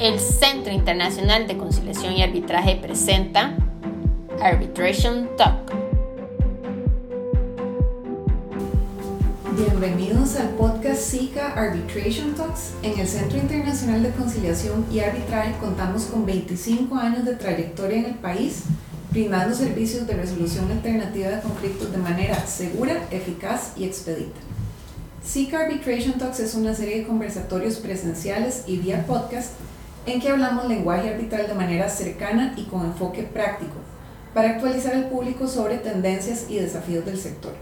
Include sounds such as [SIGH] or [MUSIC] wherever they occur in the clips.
El Centro Internacional de Conciliación y Arbitraje presenta Arbitration Talk. Bienvenidos al podcast SICA Arbitration Talks. En el Centro Internacional de Conciliación y Arbitraje contamos con 25 años de trayectoria en el país, brindando servicios de resolución alternativa de conflictos de manera segura, eficaz y expedita. SICA Arbitration Talks es una serie de conversatorios presenciales y vía podcast en que hablamos lenguaje arbitral de manera cercana y con enfoque práctico, para actualizar al público sobre tendencias y desafíos del sector.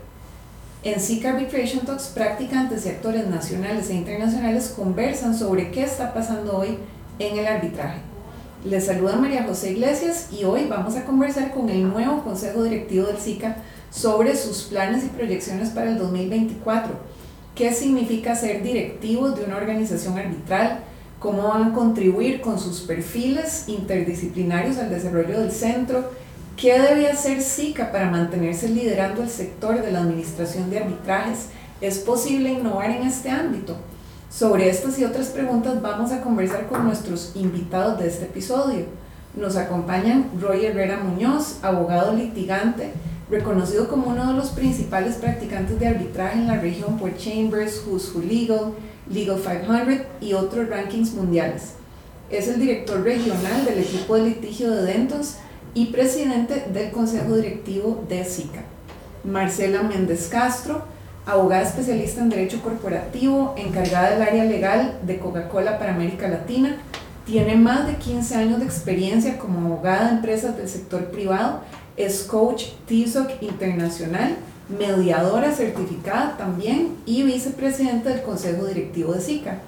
En SICA Arbitration Talks, practicantes y actores nacionales e internacionales conversan sobre qué está pasando hoy en el arbitraje. Les saluda María José Iglesias y hoy vamos a conversar con el nuevo Consejo Directivo del SICA sobre sus planes y proyecciones para el 2024. ¿Qué significa ser directivos de una organización arbitral? Cómo van a contribuir con sus perfiles interdisciplinarios al desarrollo del centro, qué debe hacer SICA para mantenerse liderando el sector de la administración de arbitrajes, ¿es posible innovar en este ámbito? Sobre estas y otras preguntas vamos a conversar con nuestros invitados de este episodio. Nos acompañan Roy Herrera Muñoz, abogado litigante, reconocido como uno de los principales practicantes de arbitraje en la región por Chambers, Who's Who Legal, Legal 500 y otros rankings mundiales. Es el director regional del equipo de litigio de Dentos y presidente del consejo directivo de SICA. Marcela Méndez Castro, abogada especialista en derecho corporativo, encargada del área legal de Coca-Cola para América Latina, tiene más de 15 años de experiencia como abogada de empresas del sector privado, es coach TISOC internacional mediadora certificada también y vicepresidenta del Consejo Directivo de SICA.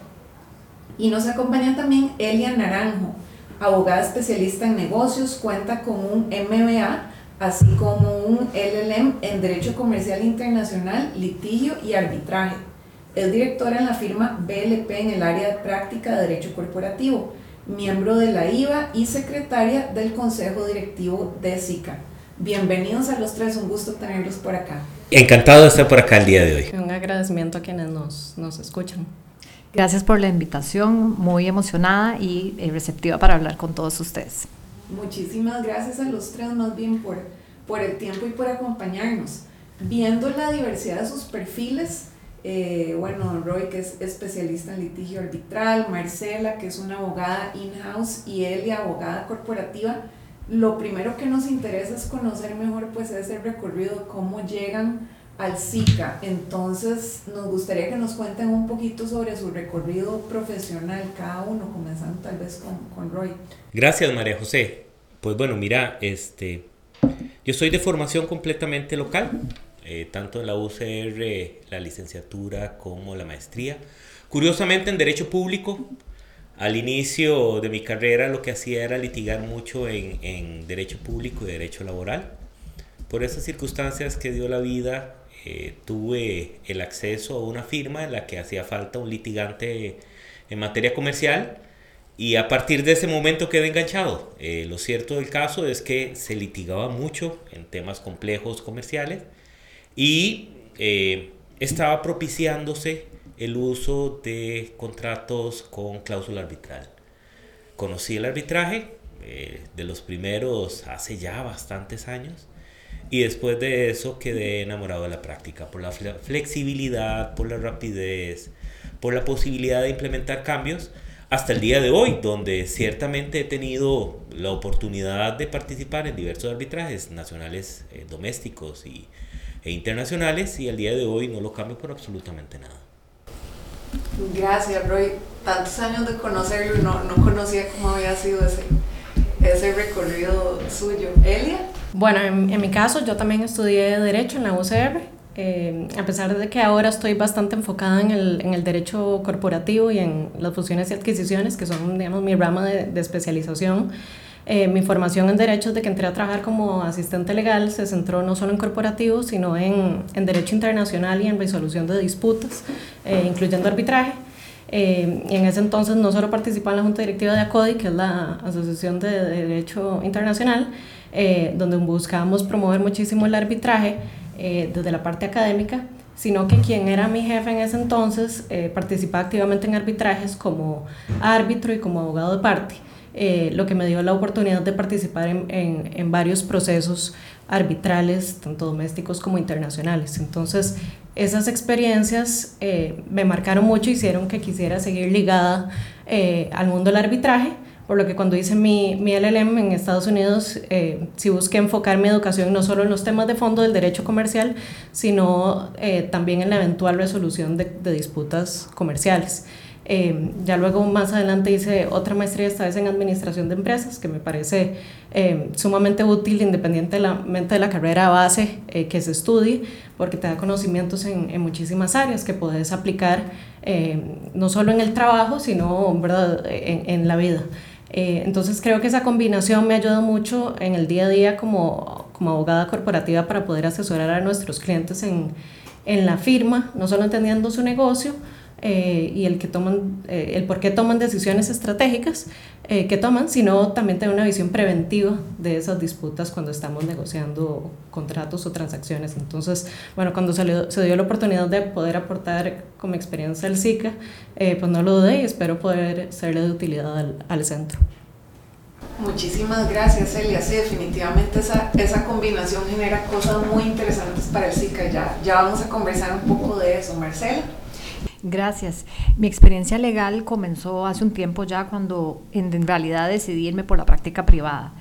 Y nos acompaña también Elia Naranjo, abogada especialista en negocios, cuenta con un MBA, así como un LLM en Derecho Comercial Internacional, Litigio y Arbitraje. Es directora en la firma BLP en el área de práctica de Derecho Corporativo, miembro de la IVA y secretaria del Consejo Directivo de SICA. Bienvenidos a los tres, un gusto tenerlos por acá. Encantado de estar por acá el día de hoy. Un agradecimiento a quienes nos, nos escuchan. Gracias por la invitación, muy emocionada y eh, receptiva para hablar con todos ustedes. Muchísimas gracias a los tres más bien por, por el tiempo y por acompañarnos. Viendo la diversidad de sus perfiles, eh, bueno, Roy, que es especialista en litigio arbitral, Marcela, que es una abogada in-house, y Elia, abogada corporativa, lo primero que nos interesa es conocer mejor pues ese recorrido, cómo llegan al SICA. Entonces nos gustaría que nos cuenten un poquito sobre su recorrido profesional cada uno, comenzando tal vez con, con Roy. Gracias María José. Pues bueno, mira, este, yo soy de formación completamente local, eh, tanto en la UCR, la licenciatura como la maestría. Curiosamente en Derecho Público, al inicio de mi carrera lo que hacía era litigar mucho en, derecho público y derecho laboral. Por esas circunstancias que dio la vida, eh, tuve el acceso a una firma en la que hacía falta un litigante en materia comercial y a partir de ese momento quedé enganchado. Eh, lo cierto del caso es que se litigaba mucho en temas complejos comerciales y eh, estaba propiciándose el uso de contratos con cláusula arbitral. Conocí el arbitraje eh, de los primeros hace ya bastantes años y después de eso quedé enamorado de la práctica por la flexibilidad, por la rapidez, por la posibilidad de implementar cambios hasta el día de hoy, donde ciertamente he tenido la oportunidad de participar en diversos arbitrajes nacionales, eh, domésticos y, e internacionales y al día de hoy no lo cambio por absolutamente nada. Gracias, Roy. Tantos años de conocerlo no, no conocía cómo había sido ese, ese recorrido suyo. ¿Elia? Bueno, en, mi caso yo también estudié Derecho en la UCR. Eh, a pesar de que ahora estoy bastante enfocada en el, en el, derecho corporativo y en las fusiones y adquisiciones, que son, digamos, mi rama de especialización, eh, mi formación en Derecho, de que entré a trabajar como asistente legal, se centró no solo en corporativo, sino en, en Derecho Internacional y en resolución de disputas, eh, incluyendo arbitraje. Eh, y en ese entonces no solo participaba en la Junta Directiva de ACODI, que es la Asociación de Derecho Internacional, donde buscábamos promover muchísimo el arbitraje desde la parte académica, sino que quien era mi jefe en ese entonces eh, participaba activamente en arbitrajes como árbitro y como abogado de parte, eh, lo que me dio la oportunidad de participar en, en, en varios procesos arbitrales, tanto domésticos como internacionales. Entonces, esas experiencias eh, me marcaron mucho, hicieron que quisiera seguir ligada eh, al mundo del arbitraje, por lo que cuando hice mi, mi LLM en Estados Unidos, eh, sí busqué enfocar mi educación no solo en los temas de fondo del derecho comercial, sino también en la eventual resolución de, de disputas comerciales. Eh, ya luego más adelante hice otra maestría, esta vez en Administración de Empresas, que me parece eh, sumamente útil independientemente de la carrera base eh, que se estudie, porque te da conocimientos en, en muchísimas áreas que puedes aplicar eh, no solo en el trabajo, sino ¿verdad? En, en la vida. Eh, entonces creo que esa combinación me ayuda mucho en el día a día como, como abogada corporativa para poder asesorar a nuestros clientes en, en la firma, no solo entendiendo su negocio, eh, y el, que toman, eh, el por qué toman decisiones estratégicas eh, que toman, sino también tener una visión preventiva de esas disputas cuando estamos negociando contratos o transacciones. Entonces, bueno, cuando se, le, se dio la oportunidad de poder aportar como experiencia al SICA, eh, pues no lo dudé y espero poder serle de utilidad al, al centro. Muchísimas gracias, Celia. Sí, definitivamente esa, esa combinación genera cosas muy interesantes para el SICA. Ya, ya vamos a conversar un poco de eso, Marcela. Gracias. Mi experiencia legal comenzó hace un tiempo ya cuando en, en, realidad decidí irme por la práctica privada.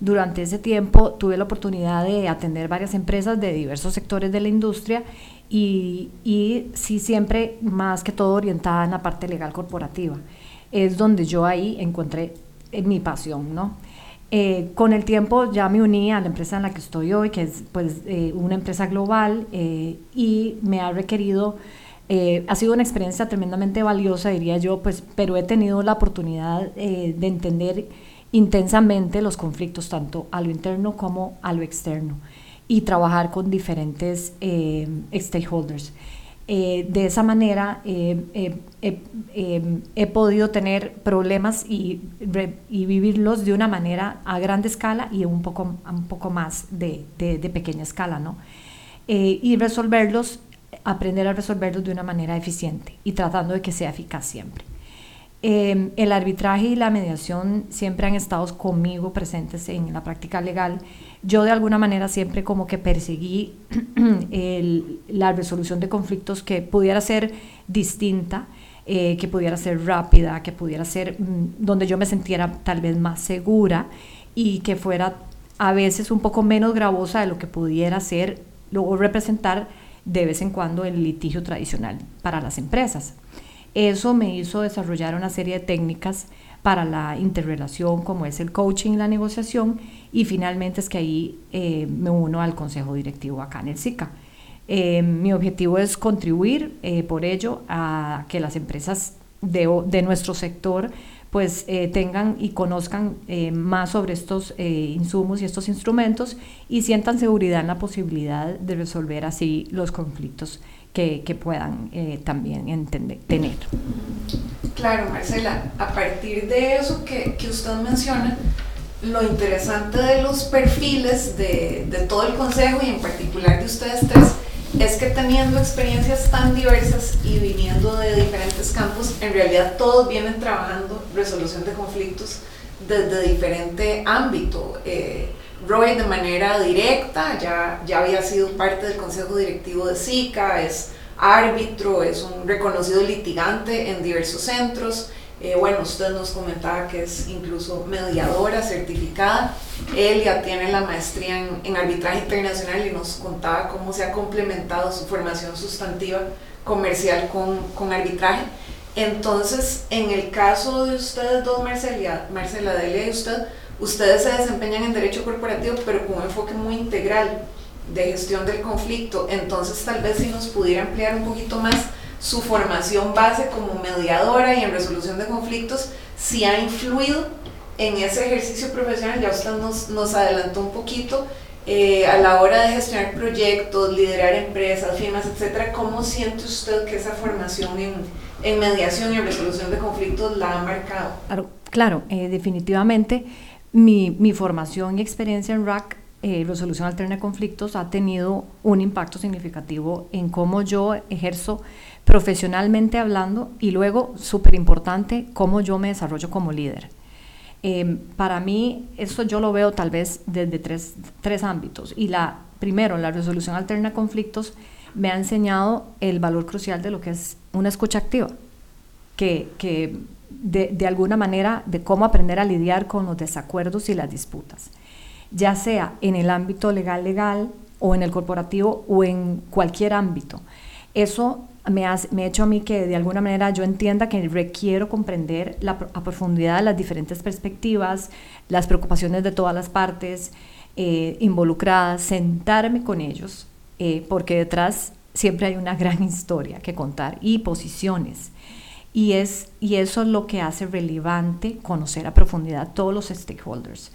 Durante ese tiempo tuve la oportunidad de atender varias empresas de diversos sectores de la industria y, y sí siempre más que todo orientada en la parte legal corporativa. Es donde yo ahí encontré eh, mi pasión, ¿no? Eh, con el tiempo ya me uní a la empresa en la que estoy hoy, que es pues eh, una empresa global eh, y me ha requerido eh, ha sido una experiencia tremendamente valiosa, diría yo, pues, pero he tenido la oportunidad eh, de entender intensamente los conflictos, tanto a lo interno como a lo externo, y trabajar con diferentes eh, stakeholders. Eh, de esa manera he podido tener problemas y, y, vivirlos de una manera a grande escala y un poco, un poco más de, de, de pequeña escala, ¿no? Eh, y resolverlos aprender a resolverlos de una manera eficiente y tratando de que sea eficaz siempre. Eh, el arbitraje y la mediación siempre han estado conmigo presentes en la práctica legal. Yo de alguna manera siempre como que perseguí [CLEARS THROAT] la resolución de conflictos que pudiera ser distinta, eh, que pudiera ser rápida, que pudiera ser mm, donde yo me sintiera tal vez más segura y que fuera a veces un poco menos gravosa de lo que pudiera ser, luego representar de vez en cuando el litigio tradicional para las empresas. Eso me hizo desarrollar una serie de técnicas para la interrelación, como es el coaching la negociación, y finalmente es que ahí eh, me uno al consejo directivo acá en el SICA. Eh, mi objetivo es contribuir eh, por ello a que las empresas de, de nuestro sector pues eh, tengan y conozcan eh, más sobre estos eh, insumos y estos instrumentos y sientan seguridad en la posibilidad de resolver así los conflictos que, que puedan también entender, tener. Claro, Marcela, a partir de eso que, que usted menciona, lo interesante de los perfiles de, de todo el consejo y en particular de ustedes tres es que teniendo experiencias tan diversas y viniendo de diferentes campos, en realidad todos vienen trabajando resolución de conflictos desde diferente ámbito. Eh, Roy de manera directa ya, ya había sido parte del consejo directivo de SICA, es árbitro, es un reconocido litigante en diversos centros. Eh, bueno, usted nos comentaba que es incluso mediadora certificada. Él ya tiene la maestría en, en, arbitraje internacional y nos contaba cómo se ha complementado su formación sustantiva comercial con, con arbitraje. Entonces, en el caso de ustedes dos, Marcela, Marcela Delia y usted, ustedes se desempeñan en derecho corporativo, pero con un enfoque muy integral de gestión del conflicto. Entonces, tal vez si nos pudiera ampliar un poquito más su formación base como mediadora y en resolución de conflictos, si ha influido en ese ejercicio profesional, ya usted nos, nos adelantó un poquito, eh, a la hora de gestionar proyectos, liderar empresas, firmas, etcétera, ¿cómo siente usted que esa formación en, en mediación y en resolución de conflictos la ha marcado? Claro, eh, definitivamente mi, mi, formación y experiencia en RAC eh, resolución alterna de conflictos ha tenido un impacto significativo en cómo yo ejerzo profesionalmente hablando y luego, súper importante, cómo yo me desarrollo como líder. Em, para mí, eso yo lo veo tal vez desde tres, tres ámbitos. Y la, primero, la resolución alterna de conflictos me ha enseñado el valor crucial de lo que es una escucha activa, que, que de, de alguna manera, de cómo aprender a lidiar con los desacuerdos y las disputas ya sea en el ámbito legal legal o en el corporativo o en cualquier ámbito. Eso me ha, me hecho a mí que de alguna manera yo entienda que requiero comprender la, a profundidad las diferentes perspectivas, las preocupaciones de todas las partes eh, involucradas, sentarme con ellos, eh, porque detrás siempre hay una gran historia que contar y posiciones. Y, es, y eso es lo que hace relevante conocer a profundidad todos los stakeholders.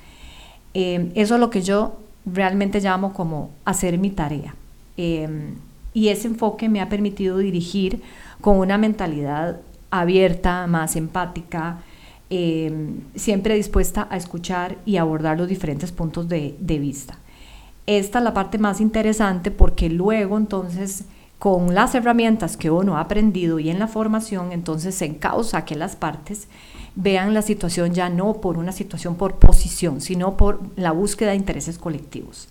Em, eso es lo que yo realmente llamo como hacer mi tarea. Em, y ese enfoque me ha permitido dirigir con una mentalidad abierta, más empática, em, siempre dispuesta a escuchar y abordar los diferentes puntos de, vista. Esta es la parte más interesante porque luego entonces con las herramientas que uno ha aprendido y en la formación, entonces se encausa que las partes vean la situación ya no por una situación por posición, sino por la búsqueda de intereses colectivos.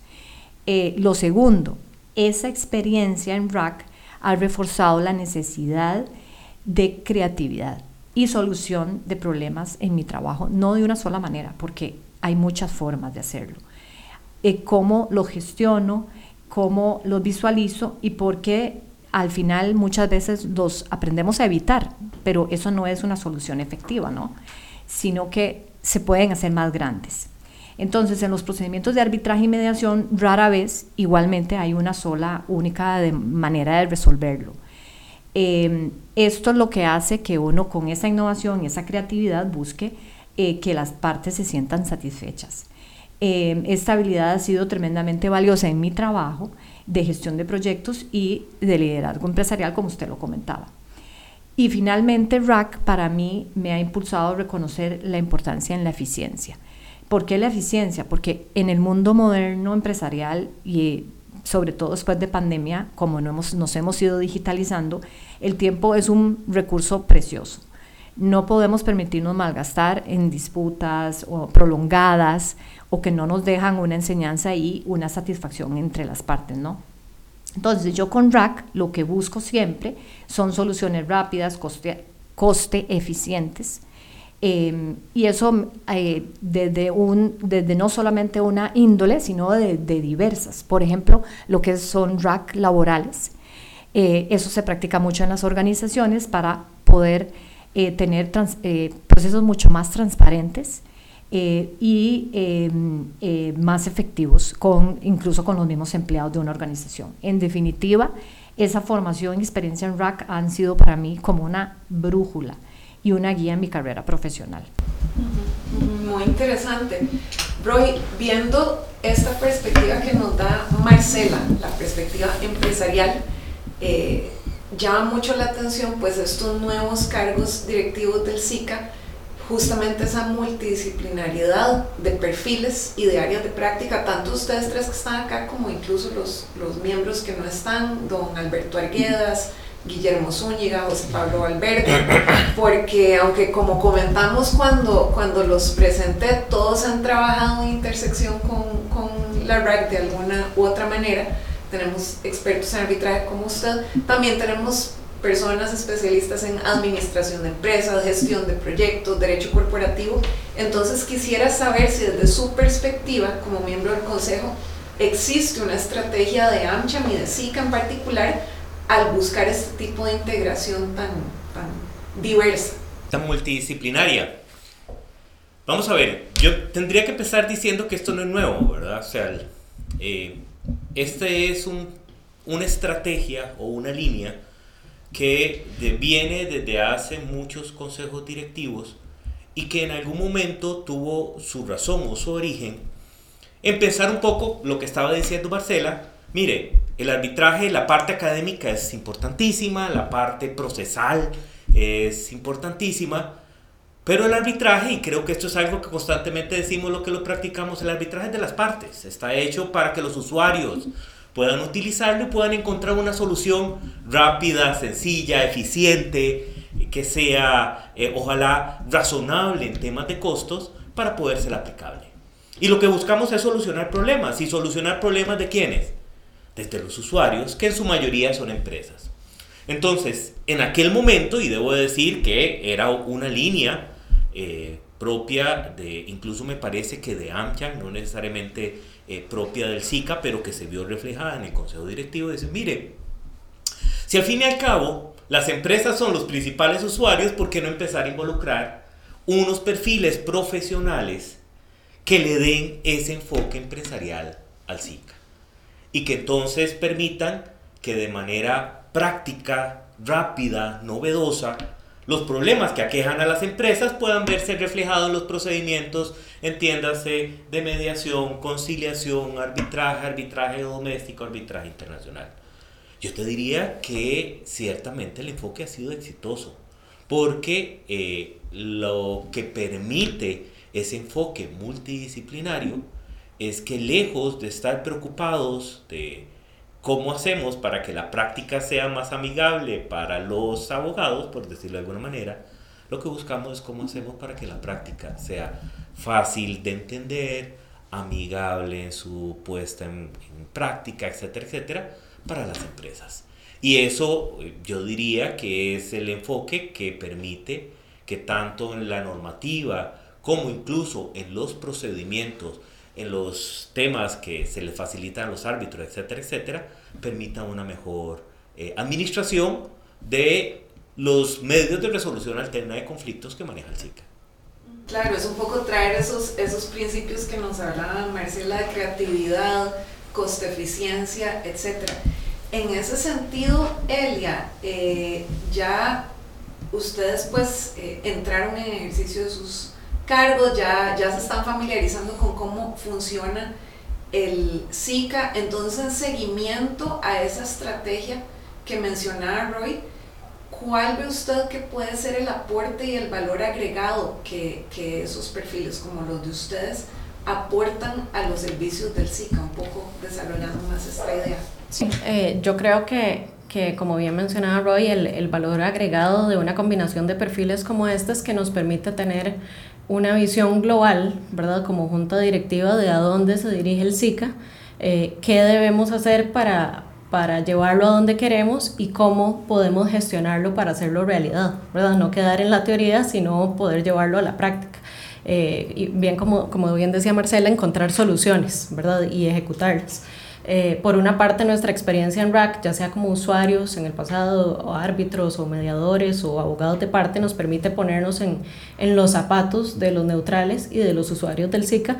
Eh, lo segundo, esa experiencia en RAC ha reforzado la necesidad de creatividad y solución de problemas en mi trabajo, no de una sola manera, porque hay muchas formas de hacerlo. Eh, cómo lo gestiono, cómo lo visualizo y por qué al final muchas veces los aprendemos a evitar, pero eso no es una solución efectiva, ¿no? Sino que se pueden hacer más grandes. Entonces, en los procedimientos de arbitraje y mediación, rara vez igualmente hay una sola, única manera de resolverlo. Em, esto es lo que hace que uno con esa innovación esa creatividad busque eh, que las partes se sientan satisfechas. Em, esta habilidad ha sido tremendamente valiosa en mi trabajo de gestión de proyectos y de liderazgo empresarial, como usted lo comentaba. Y finalmente, RAC para mí me ha impulsado a reconocer la importancia en la eficiencia. ¿Por qué la eficiencia? Porque en el mundo moderno empresarial y sobre todo después de pandemia, como no hemos, nos hemos ido digitalizando, el tiempo es un recurso precioso. No podemos permitirnos malgastar en disputas prolongadas o que no nos dejan una enseñanza y una satisfacción entre las partes, ¿no? Entonces yo con RAC lo que busco siempre son soluciones rápidas, coste eficientes, em, y eso eh, desde, un, desde no solamente una índole, sino de, diversas. Por ejemplo, lo que son RAC laborales. Eh, eso se practica mucho en las organizaciones para poder eh, tener procesos mucho más transparentes eh, y em, eh, más efectivos, con, incluso con los mismos empleados de una organización. En definitiva, esa formación y experiencia en RAC han sido para mí como una brújula y una guía en mi carrera profesional. Muy interesante. Roy, viendo esta perspectiva que nos da Marcela, la perspectiva empresarial, eh, llama mucho la atención pues estos nuevos cargos directivos del SICA justamente esa multidisciplinariedad de perfiles y de áreas de práctica, tanto ustedes tres que están acá como incluso los, los miembros que no están, don Alberto Arguedas, Guillermo Zúñiga, José Pablo Valverde, porque aunque como comentamos cuando, cuando los presenté, todos han trabajado en intersección con, con la RAC de alguna u otra manera, tenemos expertos en arbitraje como usted, también tenemos personas especialistas en administración de empresas, gestión de proyectos, derecho corporativo. Entonces quisiera saber si desde su perspectiva como miembro del Consejo existe una estrategia de AmCham y de SICA en particular al buscar este tipo de integración tan, tan diversa. Tan multidisciplinaria. Vamos a ver, yo tendría que empezar diciendo que esto no es nuevo, ¿verdad? O sea, eh, este es un, una estrategia o una línea que viene desde hace muchos consejos directivos y que en algún momento tuvo su razón o su origen empezar un poco lo que estaba diciendo Marcela. Mire, el arbitraje, la parte académica es importantísima, la parte procesal es importantísima, Pero el arbitraje, y creo que esto es algo que constantemente decimos lo que lo practicamos, el arbitraje de las partes. Está hecho para que los usuarios puedan utilizarlo y puedan encontrar una solución rápida, sencilla, eficiente, que sea, eh, ojalá, razonable en temas de costos para poder ser aplicable. Y lo que buscamos es solucionar problemas. ¿Y solucionar problemas de quiénes? Desde los usuarios, que en su mayoría son empresas. Entonces, en aquel momento, y debo decir que era una línea eh, propia de, incluso me parece que de AmCham, no necesariamente eh, propia del SICA, pero que se vio reflejada en el consejo directivo, dice, mire, si al fin y al cabo las empresas son los principales usuarios, ¿por qué no empezar a involucrar unos perfiles profesionales que le den ese enfoque empresarial al SICA? Y que entonces permitan que de manera práctica, rápida, novedosa, los problemas que aquejan a las empresas puedan verse reflejados en los procedimientos, entiéndase, de mediación, conciliación, arbitraje, arbitraje doméstico, arbitraje internacional. Yo te diría que ciertamente el enfoque ha sido exitoso, porque eh, lo que permite ese enfoque multidisciplinario es que lejos de estar preocupados de ¿Cómo hacemos para que la práctica sea más amigable para los abogados, por decirlo de alguna manera? Lo que buscamos es cómo hacemos para que la práctica sea fácil de entender, amigable en su puesta en, práctica, etcétera, etcétera, para las empresas. Y eso eh, yo diría que es el enfoque que permite que tanto en la normativa como incluso en los procedimientos en los temas que se les facilitan a los árbitros, etcétera, etcétera, permita una mejor eh, administración de los medios de resolución alterna de conflictos que maneja el SICA. Claro, es un poco traer esos, esos principios que nos hablaba Marcela de creatividad, coste eficiencia, etcétera. En ese sentido, Elia, eh, ya ustedes pues eh, entraron en ejercicio de sus cargos, ya, ya se están familiarizando con cómo funciona el SICA, entonces en seguimiento a esa estrategia que mencionaba Roy, ¿cuál ve usted que puede ser el aporte y el valor agregado que, que esos perfiles como los de ustedes aportan a los servicios del SICA? Un poco desarrollando más esta idea. Sí, eh, yo creo que, que, como bien mencionaba Roy, el, el valor agregado de una combinación de perfiles como estas que nos permite tener una visión global, ¿verdad? Como junta directiva de a dónde se dirige el SICA, eh, qué debemos hacer para, para llevarlo a donde queremos y cómo podemos gestionarlo para hacerlo realidad, ¿verdad? No quedar en la teoría, sino poder llevarlo a la práctica. Eh, y bien, como, como bien decía Marcela, encontrar soluciones, ¿verdad? Y ejecutarlas. Eh, por una parte, nuestra experiencia en RAC, ya sea como usuarios en el pasado, o árbitros, o mediadores, o abogados de parte, nos permite ponernos en, en los zapatos de los neutrales y de los usuarios del SICA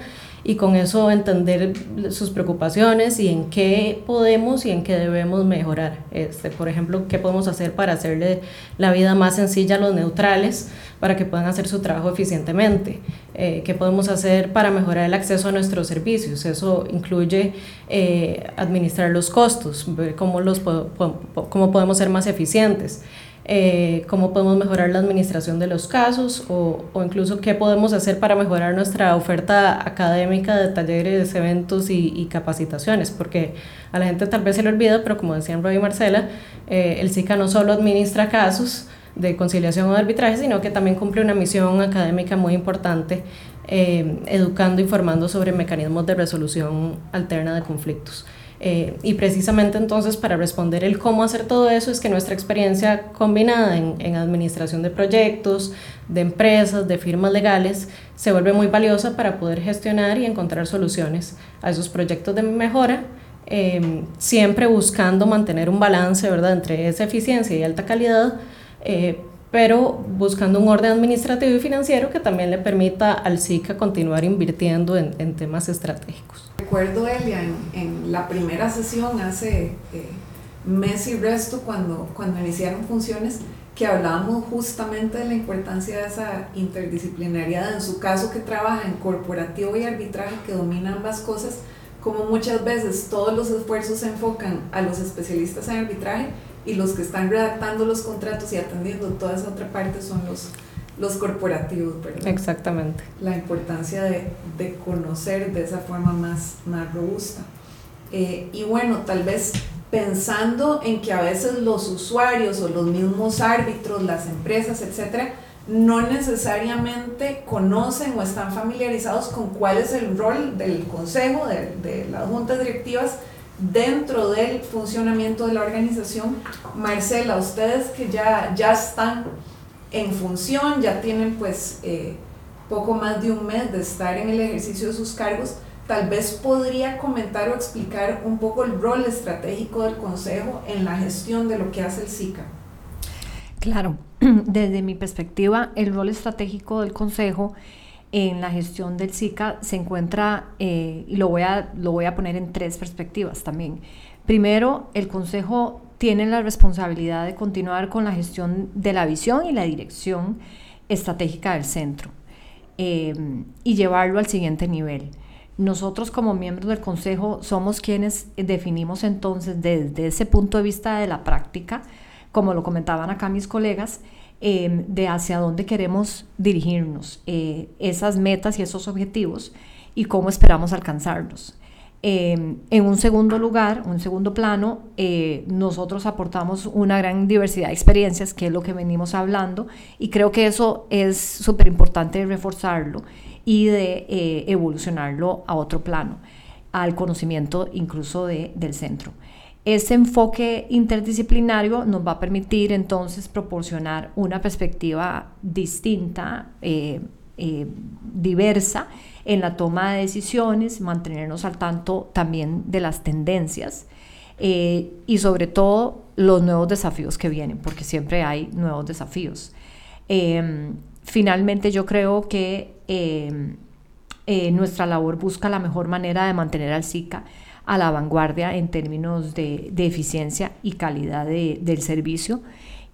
y con eso entender sus preocupaciones y en qué podemos y en qué debemos mejorar. Este, por ejemplo, qué podemos hacer para hacerle la vida más sencilla a los neutrales para que puedan hacer su trabajo eficientemente. Eh, qué podemos hacer para mejorar el acceso a nuestros servicios. Eso incluye eh, administrar los costos, ver cómo, los, cómo podemos ser más eficientes. Eh, cómo podemos mejorar la administración de los casos o, o, incluso qué podemos hacer para mejorar nuestra oferta académica de talleres, eventos y, capacitaciones, porque a la gente tal vez se le olvida, pero como decían Roy y Marcela, eh, el SICA no solo administra casos de conciliación o arbitraje, sino que también cumple una misión académica muy importante, eh, educando, informando sobre mecanismos de resolución alterna de conflictos. Eh, y precisamente entonces para responder el cómo hacer todo eso es que nuestra experiencia combinada en, administración de proyectos, de empresas, de firmas legales, se vuelve muy valiosa para poder gestionar y encontrar soluciones a esos proyectos de mejora, eh, siempre buscando mantener un balance ¿verdad? entre esa eficiencia y alta calidad. Eh, pero buscando un orden administrativo y financiero que también le permita al SICA continuar invirtiendo en, en temas estratégicos. Recuerdo, Elia, en, en la primera sesión hace eh, mes y resto, cuando, cuando iniciaron funciones, que hablábamos justamente de la importancia de esa interdisciplinariedad, en su caso que trabaja en corporativo y arbitraje, que domina ambas cosas, como muchas veces todos los esfuerzos se enfocan a los especialistas en arbitraje y los que están redactando los contratos y atendiendo toda esa otra parte son los los corporativos, ¿verdad? Exactamente. La importancia de, de conocer de esa forma más, más robusta. Eh, y bueno, tal vez pensando en que a veces los usuarios o los mismos árbitros, las empresas, etcétera, no necesariamente conocen o están familiarizados con cuál es el rol del consejo, de, de las juntas directivas dentro del funcionamiento de la organización. Marcela, ustedes que ya, ya están en función, ya tienen pues eh, poco más de un mes de estar en el ejercicio de sus cargos, tal vez podría comentar o explicar un poco el rol estratégico del Consejo en la gestión de lo que hace el SICA. Claro, [CLEARS THROAT] desde mi perspectiva, el rol estratégico del Consejo en la gestión del SICA se encuentra, eh, y lo voy, a, lo voy a poner en tres perspectivas también. Primero, el Consejo tiene la responsabilidad de continuar con la gestión de la visión y la dirección estratégica del centro eh, y llevarlo al siguiente nivel. Nosotros como miembros del Consejo somos quienes definimos entonces desde ese punto de vista de la práctica, como lo comentaban acá mis colegas, eh, de hacia dónde queremos dirigirnos, eh, esas metas y esos objetivos y cómo esperamos alcanzarlos. Em, en un segundo lugar, un segundo plano, eh, nosotros aportamos una gran diversidad de experiencias, que es lo que venimos hablando, y creo que eso es súper importante reforzarlo y de eh, evolucionarlo a otro plano, al conocimiento incluso de, del centro. Ese enfoque interdisciplinario nos va a permitir entonces proporcionar una perspectiva distinta, eh, diversa, en la toma de decisiones, mantenernos al tanto también de las tendencias eh, y sobre todo los nuevos desafíos que vienen, porque siempre hay nuevos desafíos. Em, finalmente yo creo que em, eh, nuestra labor busca la mejor manera de mantener al SICA a la vanguardia en términos de, eficiencia y calidad del servicio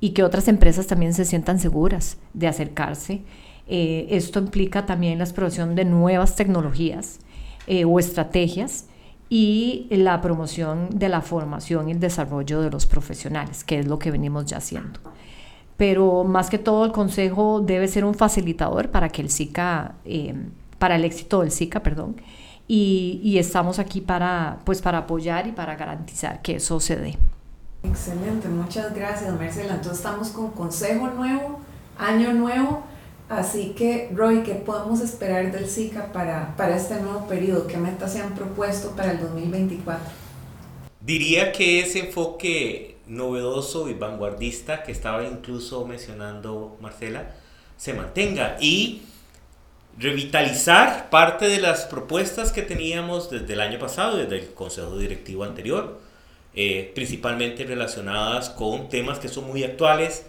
y que otras empresas también se sientan seguras de acercarse eh, esto implica también la exploración de nuevas tecnologías eh, o estrategias y la promoción de la formación y el desarrollo de los profesionales, que es lo que venimos ya haciendo. Pero más que todo el Consejo debe ser un facilitador para que el SICA, eh, para el éxito del SICA, perdón, y, y, estamos aquí para, pues, para apoyar y para garantizar que eso se dé. Excelente, muchas gracias Marcela. Entonces estamos con Consejo Nuevo, Año Nuevo Así que, Roy, ¿qué podemos esperar del SICA para, para este nuevo periodo? ¿Qué metas se han propuesto para el 2024? Diría que ese enfoque novedoso y vanguardista que estaba incluso mencionando Marcela se mantenga y revitalizar parte de las propuestas que teníamos desde el año pasado, desde el Consejo Directivo anterior, eh, principalmente relacionadas con temas que son muy actuales,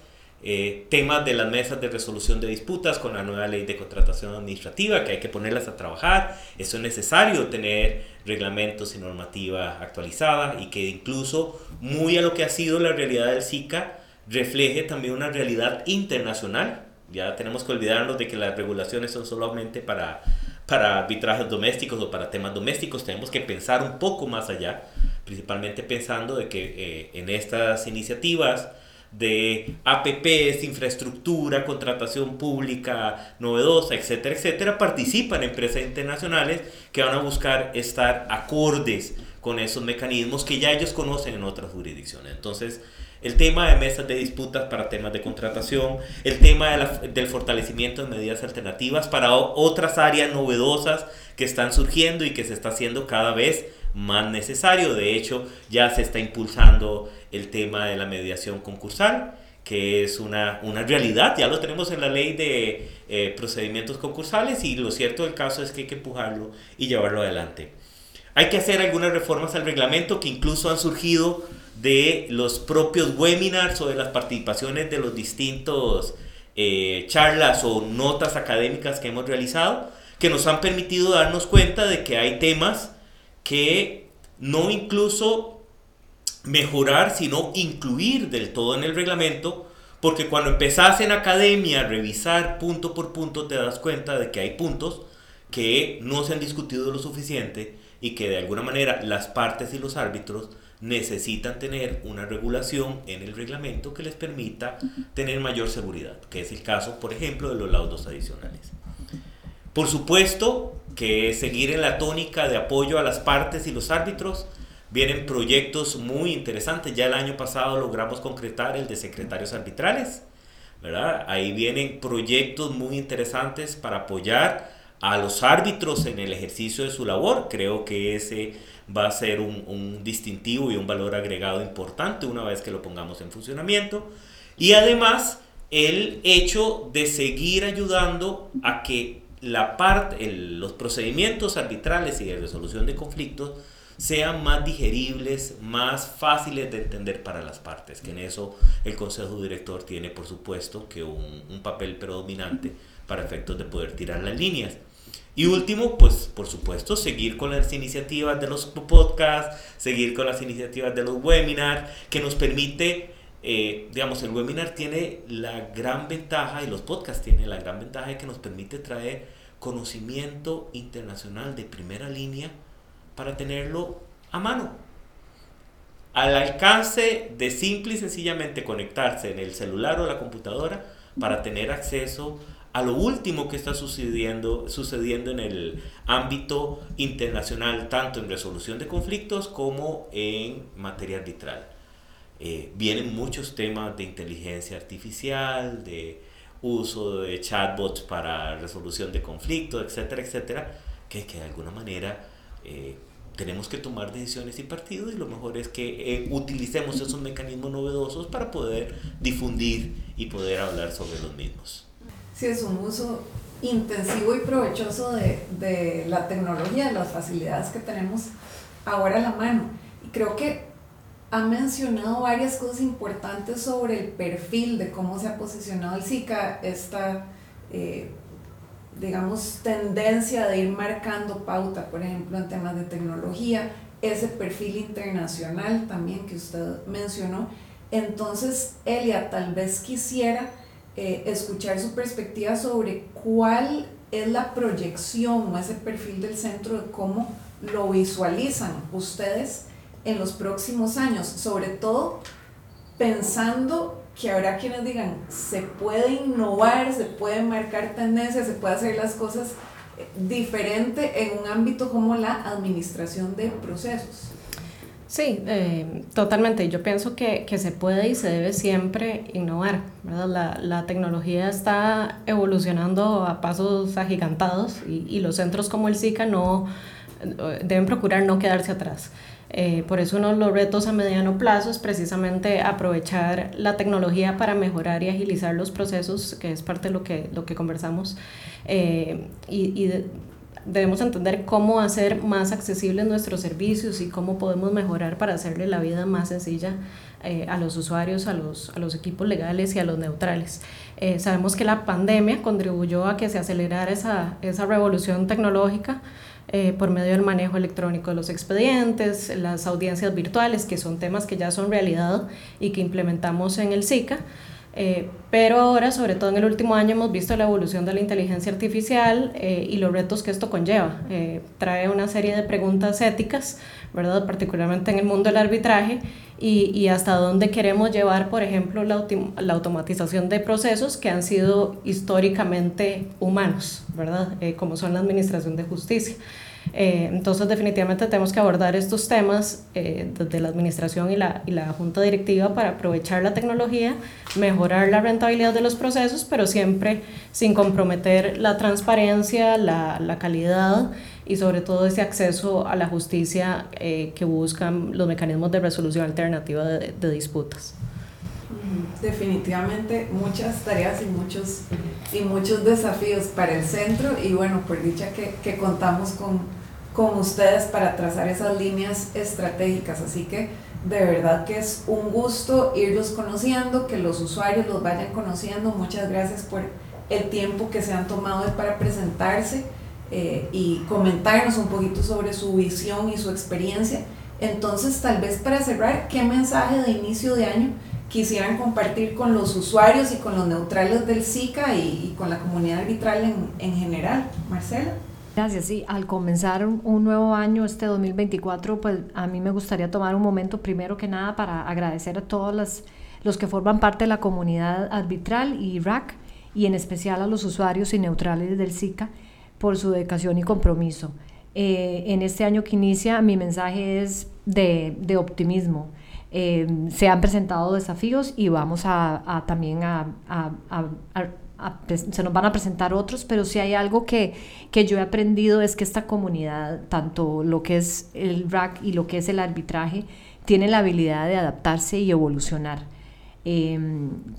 eh, temas de las mesas de resolución de disputas con la nueva ley de contratación administrativa, que hay que ponerlas a trabajar. Eso es necesario tener reglamentos y normativa actualizada y que incluso muy a lo que ha sido la realidad del SICA refleje también una realidad internacional. Ya tenemos que olvidarnos de que las regulaciones son solamente para, para arbitrajes domésticos o para temas domésticos. Tenemos que pensar un poco más allá, principalmente pensando de que eh, en estas iniciativas de APPs, infraestructura, contratación pública novedosa, etcétera, etcétera, participan empresas internacionales que van a buscar estar acordes con esos mecanismos que ya ellos conocen en otras jurisdicciones. Entonces, el tema de mesas de disputas para temas de contratación, el tema del fortalecimiento de medidas alternativas para otras áreas novedosas que están surgiendo y que se está haciendo cada vez más necesario. De hecho, ya se está impulsando el tema de la mediación concursal, que es una, una realidad, ya lo tenemos en la ley de eh, procedimientos concursales y lo cierto del caso es que hay que empujarlo y llevarlo adelante. Hay que hacer algunas reformas al reglamento que incluso han surgido de los propios webinars o de las participaciones de los distintos eh, charlas o notas académicas que hemos realizado, que nos han permitido darnos cuenta de que hay temas que no incluso mejorar, sino incluir del todo en el reglamento, porque cuando empezás en academia a revisar punto por punto te das cuenta de que hay puntos que no se han discutido lo suficiente y que de alguna manera las partes y los árbitros necesitan tener una regulación en el reglamento que les permita tener mayor seguridad, que es el caso, por ejemplo, de los laudos adicionales. Por supuesto que seguir en la tónica de apoyo a las partes y los árbitros, vienen proyectos muy interesantes. Ya el año pasado logramos concretar el de secretarios arbitrales, ¿verdad? Ahí vienen proyectos muy interesantes para apoyar a los árbitros en el ejercicio de su labor. Creo que ese va a ser un, un, distintivo y un valor agregado importante una vez que lo pongamos en funcionamiento. Y además el hecho de seguir ayudando a que la parte, los procedimientos arbitrales y de resolución de conflictos sean más digeribles, más fáciles de entender para las partes, que en eso el Consejo Director tiene, por supuesto, que un, un papel predominante para efectos de poder tirar las líneas. Y último, pues por supuesto, seguir con las iniciativas de los podcasts, seguir con las iniciativas de los webinars, que nos permite, eh, digamos, el webinar tiene la gran ventaja y los podcasts tienen la gran ventaja de que nos permite traer conocimiento internacional de primera línea para tenerlo a mano. Al alcance de simple y sencillamente conectarse en el celular o la computadora para tener acceso a lo último que está sucediendo, sucediendo en el ámbito internacional, tanto en resolución de conflictos como en materia arbitral. Eh, vienen muchos temas de inteligencia artificial, de uso de chatbots para resolución de conflictos, etcétera, etcétera, que, que de alguna manera eh, tenemos que tomar decisiones y partidos y lo mejor es que eh, utilicemos esos mecanismos novedosos para poder difundir y poder hablar sobre los mismos sí es un uso intensivo y provechoso de, de, la tecnología, de las facilidades que tenemos ahora a la mano. Y creo que ha mencionado varias cosas importantes sobre el perfil de cómo se ha posicionado el SICA, esta, eh, digamos, tendencia de ir marcando pauta, por ejemplo, en temas de tecnología, ese perfil internacional también que usted mencionó. Entonces, Elia, tal vez quisiera eh, escuchar su perspectiva sobre cuál es la proyección o ese perfil del centro de cómo lo visualizan ustedes en los próximos años, sobre todo pensando que habrá quienes digan, se puede innovar, se puede marcar tendencias, se puede hacer las cosas eh, diferente en un ámbito como la administración de procesos. Sí, eh, totalmente. Yo pienso que, que, se puede y se debe siempre innovar. ¿verdad? La, la tecnología está evolucionando a pasos agigantados y, y, los centros como el SICA no, eh, deben procurar no quedarse atrás. Eh, por eso uno de los retos a mediano plazo es precisamente aprovechar la tecnología para mejorar y agilizar los procesos, que es parte de lo que, lo que conversamos, eh, y, y de, debemos entender cómo hacer más accesibles nuestros servicios y cómo podemos mejorar para hacerle la vida más sencilla eh, a los usuarios, a los, a los equipos legales y a los neutrales. Eh, sabemos que la pandemia contribuyó a que se acelerara esa, esa revolución tecnológica. Eh, por medio del manejo electrónico de los expedientes, las audiencias virtuales, que son temas que ya son realidad y que implementamos en el SICA. Eh, pero ahora, sobre todo en el último año, hemos visto la evolución de la inteligencia artificial eh, y los retos que esto conlleva. Eh, trae una serie de preguntas éticas, ¿verdad? particularmente en el mundo del arbitraje, y, y hasta dónde queremos llevar, por ejemplo, la, la, automatización de procesos que han sido históricamente humanos, ¿verdad? como son la administración de justicia. Eh, entonces definitivamente tenemos que abordar estos temas eh, desde la administración y la, y la junta directiva para aprovechar la tecnología, mejorar la rentabilidad de los procesos, pero siempre sin comprometer la transparencia, la, la calidad y sobre todo ese acceso a la justicia eh, que buscan los mecanismos de resolución alternativa de, de disputas. Definitivamente muchas tareas y muchos, y muchos desafíos para el centro y bueno, por dicha que, que contamos con, con ustedes para trazar esas líneas estratégicas. Así que de verdad que es un gusto irlos conociendo, que los usuarios los vayan conociendo. Muchas gracias por el tiempo que se han tomado para presentarse eh, y comentarnos un poquito sobre su visión y su experiencia. Entonces, tal vez para cerrar, ¿qué mensaje de inicio de año quisieran compartir con los usuarios y con los neutrales del SICA y, y con la comunidad arbitral en, en general? Marcela. Gracias, sí. Al comenzar un nuevo año, este 2024, pues a mí me gustaría tomar un momento primero que nada para agradecer a todos los, los que forman parte de la comunidad arbitral y RAC y en especial a los usuarios y neutrales del SICA por su dedicación y compromiso. Eh, en este año que inicia, mi mensaje es de, optimismo. Eh, se han presentado desafíos y vamos a, también a, se nos van a presentar otros, pero si hay algo que, que, yo he aprendido es que esta comunidad, tanto lo que es el RAC y lo que es el arbitraje, tiene la habilidad de adaptarse y evolucionar. Eh,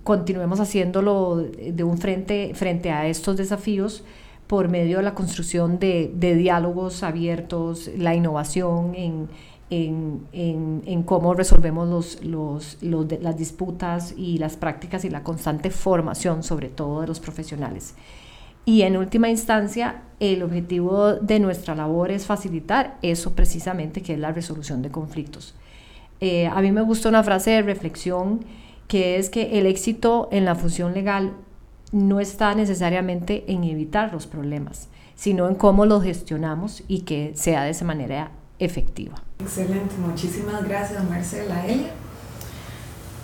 continuemos haciéndolo de un frente, frente a estos desafíos por medio de la construcción de, de diálogos abiertos, la innovación en, en, en, en, cómo resolvemos los, los, las disputas y las prácticas y la constante formación, sobre todo de los profesionales. Y en última instancia, el objetivo de nuestra labor es facilitar eso precisamente, que es la resolución de conflictos. Eh, a mí me gusta una frase de reflexión que es que el éxito en la función legal no está necesariamente en evitar los problemas, sino en cómo los gestionamos y que sea de esa manera efectiva. Excelente, muchísimas gracias Marcela. Elia.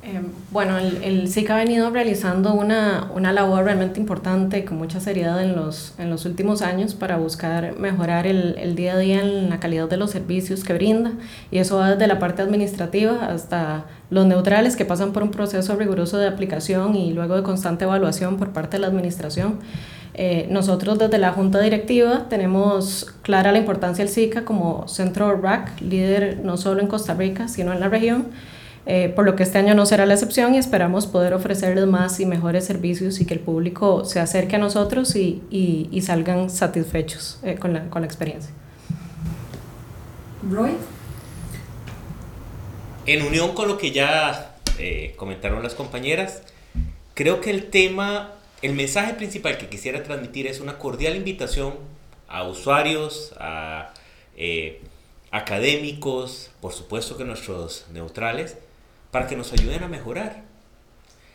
Eh, bueno, el, el, SIC ha venido realizando una, una labor realmente importante y con mucha seriedad en los, en los últimos años para buscar mejorar el, el, día a día en la calidad de los servicios que brinda. Y eso va desde la parte administrativa hasta los neutrales que pasan por un proceso riguroso de aplicación y luego de constante evaluación por parte de la administración. Eh, nosotros desde la Junta Directiva tenemos clara la importancia del SICA como centro RAC, líder no solo en Costa Rica, sino en la región, eh, por lo que este año no será la excepción y esperamos poder ofrecerles más y mejores servicios y que el público se acerque a nosotros y, y, y salgan satisfechos eh, con, la, con la experiencia. Roy. En unión con lo que ya comentaron las compañeras, creo que el tema el mensaje principal que quisiera transmitir es una cordial invitación a usuarios, a eh, académicos, por supuesto que nuestros neutrales, para que nos ayuden a mejorar.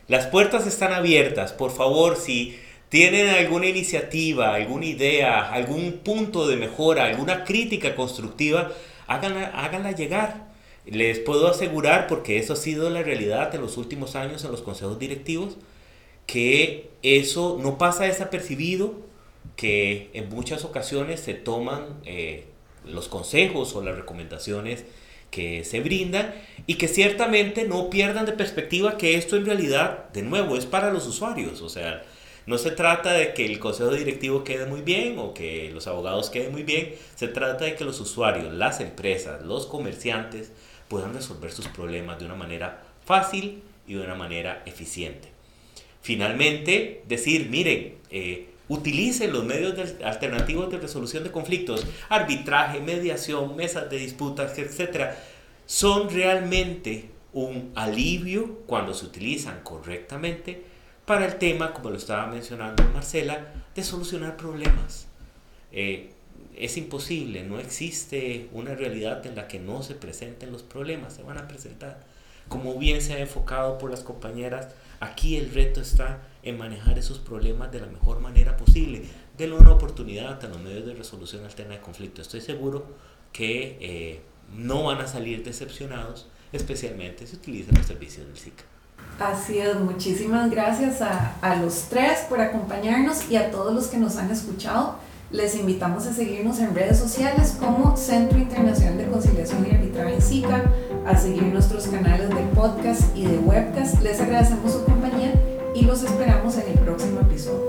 Las puertas están abiertas, por favor, si tienen alguna iniciativa, alguna idea, algún punto de mejora, alguna crítica constructiva, háganla, háganla llegar. Les puedo asegurar, porque eso ha sido la realidad en los últimos años en los consejos directivos, que eso no pasa desapercibido, que en muchas ocasiones se toman eh, los consejos o las recomendaciones que se brindan y que ciertamente no pierdan de perspectiva que esto en realidad, de nuevo, es para los usuarios. O sea, no se trata de que el consejo directivo quede muy bien o que los abogados queden muy bien, se trata de que los usuarios, las empresas, los comerciantes puedan resolver sus problemas de una manera fácil y de una manera eficiente. Finalmente, decir, miren, eh, utilicen los medios alternativos de resolución de conflictos, arbitraje, mediación, mesas de disputas, etc. Son realmente un alivio cuando se utilizan correctamente para el tema, como lo estaba mencionando Marcela, de solucionar problemas. Eh, es imposible, no existe una realidad en la que no se presenten los problemas, se van a presentar. Como bien se ha enfocado por las compañeras, Aquí el reto está en manejar esos problemas de la mejor manera posible. Denle una oportunidad a los medios de resolución alterna de conflicto. Estoy seguro que eh, no van a salir decepcionados, especialmente si utilizan los servicios del SICA. Así es, muchísimas gracias a, a los tres por acompañarnos y a todos los que nos han escuchado. Les invitamos a seguirnos en redes sociales como Centro Internacional de Conciliación y Arbitraje SICA, a seguir nuestros canales de podcast y de webcast. Les agradecemos su compañía y los esperamos en el próximo episodio.